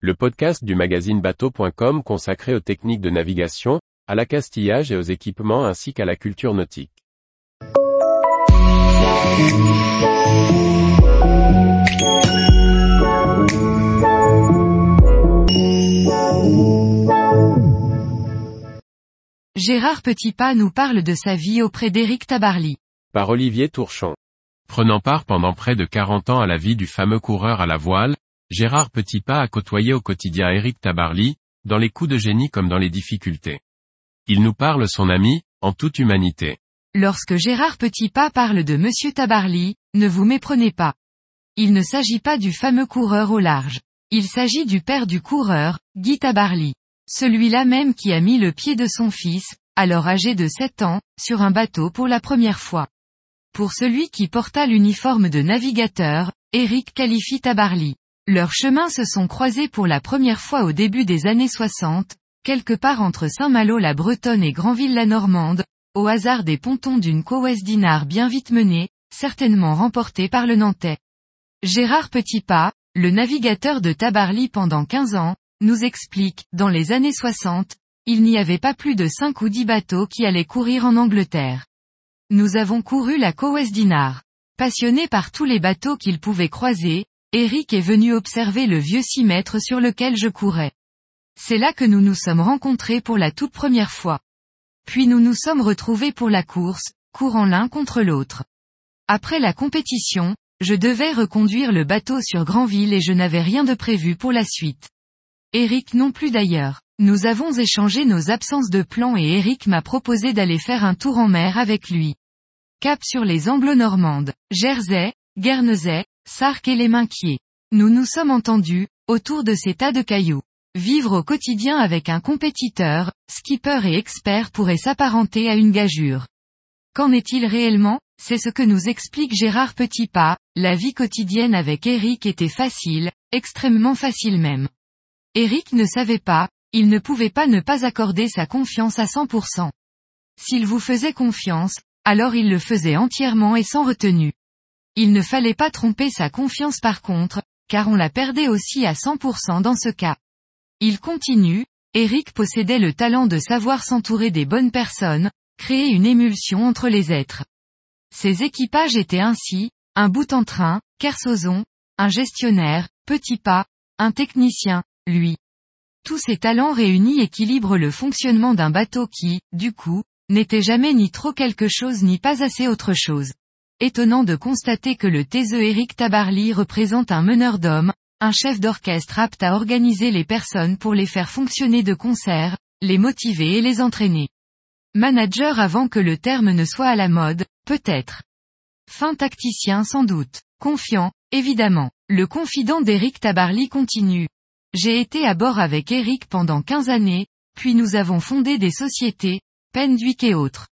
le podcast du magazine bateau.com consacré aux techniques de navigation, à l'accastillage et aux équipements ainsi qu'à la culture nautique. Gérard Petitpas nous parle de sa vie auprès d'Éric Tabarly. Par Olivier Tourchon. Prenant part pendant près de 40 ans à la vie du fameux coureur à la voile, Gérard Petitpas a côtoyé au quotidien Éric Tabarly, dans les coups de génie comme dans les difficultés. Il nous parle son ami, en toute humanité. Lorsque Gérard Petitpas parle de Monsieur Tabarly, ne vous méprenez pas. Il ne s'agit pas du fameux coureur au large. Il s'agit du père du coureur, Guy Tabarly. Celui-là même qui a mis le pied de son fils, alors âgé de 7 ans, sur un bateau pour la première fois. Pour celui qui porta l'uniforme de navigateur, Éric qualifie Tabarly. Leurs chemins se sont croisés pour la première fois au début des années 60, quelque part entre Saint-Malo-la-Bretonne et Granville-la-Normande, au hasard des pontons d'une Cowes Dinard bien vite menée, certainement remportée par le Nantais. Gérard Petitpas, le navigateur de Tabarly pendant 15 ans, nous explique, dans les années 60, il n'y avait pas plus de 5 ou 10 bateaux qui allaient courir en Angleterre. Nous avons couru la Cowes Dinard. Passionné par tous les bateaux qu'il pouvait croiser, Eric est venu observer le vieux 6 mètres sur lequel je courais. C'est là que nous nous sommes rencontrés pour la toute première fois. Puis nous nous sommes retrouvés pour la course, courant l'un contre l'autre. Après la compétition, je devais reconduire le bateau sur Granville et je n'avais rien de prévu pour la suite. Eric non plus d'ailleurs. Nous avons échangé nos absences de plan et Eric m'a proposé d'aller faire un tour en mer avec lui. Cap sur les Anglo-Normandes, Jersey, Guernesey, Sark et les Minquiers. Nous nous sommes entendus, autour de ces tas de cailloux. Vivre au quotidien avec un compétiteur, skipper et expert pourrait s'apparenter à une gageure. Qu'en est-il réellement? C'est ce que nous explique Gérard Petitpas, la vie quotidienne avec Eric était facile, extrêmement facile même. Eric ne savait pas, il ne pouvait pas ne pas accorder sa confiance à 100%. S'il vous faisait confiance, alors il le faisait entièrement et sans retenue. Il ne fallait pas tromper sa confiance par contre, car on la perdait aussi à 100% dans ce cas. Il continue, Eric possédait le talent de savoir s'entourer des bonnes personnes, créer une émulsion entre les êtres. Ses équipages étaient ainsi, un bout en train, Kersozon, un gestionnaire, Petit Pas, un technicien, lui. Tous ces talents réunis équilibrent le fonctionnement d'un bateau qui, du coup, n'était jamais ni trop quelque chose ni pas assez autre chose. Étonnant de constater que le taiseux Eric Tabarly représente un meneur d'hommes, un chef d'orchestre apte à organiser les personnes pour les faire fonctionner de concert, les motiver et les entraîner. Manager avant que le terme ne soit à la mode, peut-être. Fin tacticien sans doute. Confiant, évidemment. Le confident d'Eric Tabarly continue. J'ai été à bord avec Eric pendant 15 années, puis nous avons fondé des sociétés, Pendwick et autres.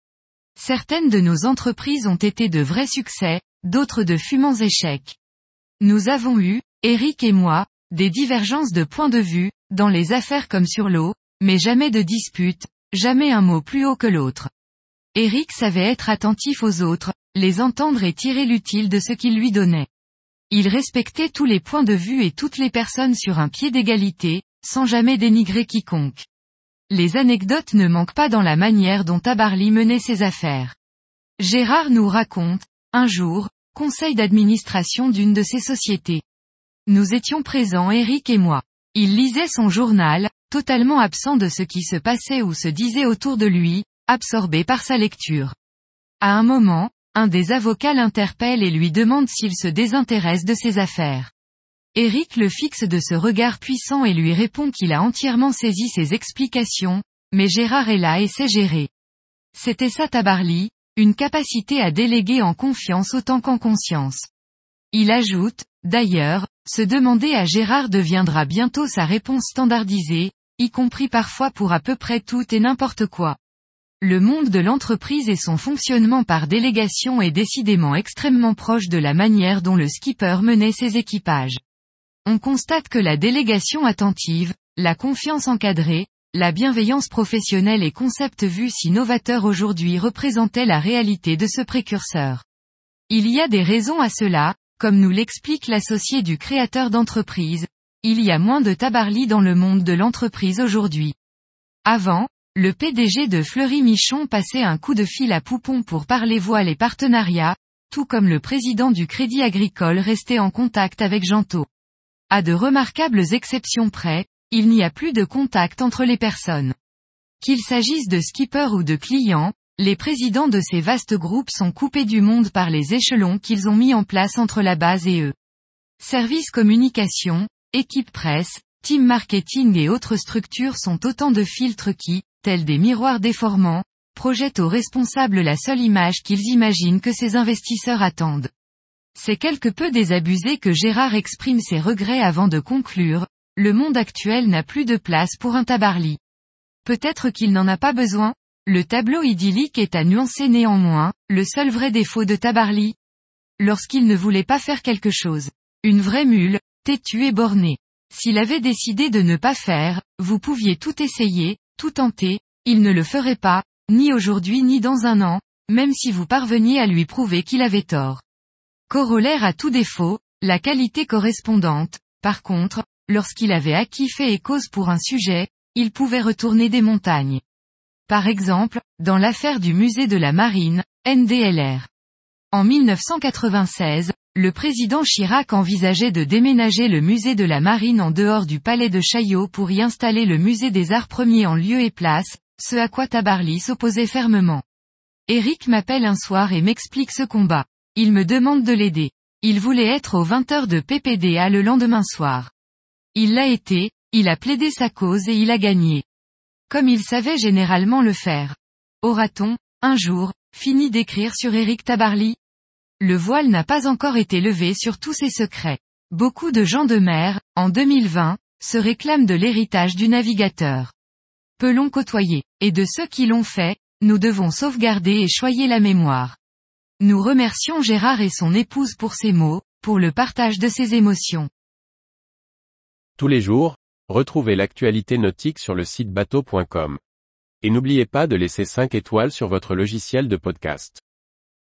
Certaines de nos entreprises ont été de vrais succès, d'autres de fumants échecs. Nous avons eu, Eric et moi, des divergences de points de vue, dans les affaires comme sur l'eau, mais jamais de disputes, jamais un mot plus haut que l'autre. Eric savait être attentif aux autres, les entendre et tirer l'utile de ce qu'il lui donnait. Il respectait tous les points de vue et toutes les personnes sur un pied d'égalité, sans jamais dénigrer quiconque. Les anecdotes ne manquent pas dans la manière dont Tabarly menait ses affaires. Gérard nous raconte, un jour, conseil d'administration d'une de ses sociétés. Nous étions présents Eric et moi. Il lisait son journal, totalement absent de ce qui se passait ou se disait autour de lui, absorbé par sa lecture. À un moment, un des avocats l'interpelle et lui demande s'il se désintéresse de ses affaires. Eric le fixe de ce regard puissant et lui répond qu'il a entièrement saisi ses explications, mais Gérard est là et sait gérer. C'était ça Tabarly, une capacité à déléguer en confiance autant qu'en conscience. Il ajoute, d'ailleurs, se demander à Gérard deviendra bientôt sa réponse standardisée, y compris parfois pour à peu près tout et n'importe quoi. Le monde de l'entreprise et son fonctionnement par délégation est décidément extrêmement proche de la manière dont le skipper menait ses équipages on constate que la délégation attentive, la confiance encadrée, la bienveillance professionnelle et concept vu si novateur aujourd'hui représentaient la réalité de ce précurseur. Il y a des raisons à cela, comme nous l'explique l'associé du créateur d'entreprise, il y a moins de Tabarly dans le monde de l'entreprise aujourd'hui. Avant, le PDG de Fleury Michon passait un coup de fil à Poupon pour parler voile et partenariat, tout comme le président du Crédit Agricole restait en contact avec Janto. À de remarquables exceptions près, il n'y a plus de contact entre les personnes. Qu'il s'agisse de skippers ou de clients, les présidents de ces vastes groupes sont coupés du monde par les échelons qu'ils ont mis en place entre la base et eux. Service communication, équipe presse, team marketing et autres structures sont autant de filtres qui, tels des miroirs déformants, projettent aux responsables la seule image qu'ils imaginent que ces investisseurs attendent. C'est quelque peu désabusé que Gérard exprime ses regrets avant de conclure, le monde actuel n'a plus de place pour un tabarly. Peut-être qu'il n'en a pas besoin, le tableau idyllique est à nuancer néanmoins, le seul vrai défaut de Tabarly. Lorsqu'il ne voulait pas faire quelque chose. Une vraie mule, têtue et bornée. S'il avait décidé de ne pas faire, vous pouviez tout essayer, tout tenter, il ne le ferait pas, ni aujourd'hui ni dans un an, même si vous parveniez à lui prouver qu'il avait tort. Corollaire à tout défaut, la qualité correspondante, par contre, lorsqu'il avait acquis fait et cause pour un sujet, il pouvait retourner des montagnes. Par exemple, dans l'affaire du musée de la marine, NDLR. En 1996, le président Chirac envisageait de déménager le musée de la marine en dehors du palais de Chaillot pour y installer le musée des arts premiers en lieu et place, ce à quoi Tabarly s'opposait fermement. Eric m'appelle un soir et m'explique ce combat. Il me demande de l'aider. Il voulait être aux 20h de PPDA le lendemain soir. Il l'a été, il a plaidé sa cause et il a gagné. Comme il savait généralement le faire. Aura-t-on, un jour, fini d'écrire sur Eric Tabarly? Le voile n'a pas encore été levé sur tous ses secrets. Beaucoup de gens de mer, en 2020, se réclament de l'héritage du navigateur. Peu l'ont côtoyé, et de ceux qui l'ont fait, nous devons sauvegarder et choyer la mémoire. Nous remercions Gérard et son épouse pour ces mots, pour le partage de ses émotions. Tous les jours, retrouvez l'actualité nautique sur le site bateau.com. Et n'oubliez pas de laisser 5 étoiles sur votre logiciel de podcast.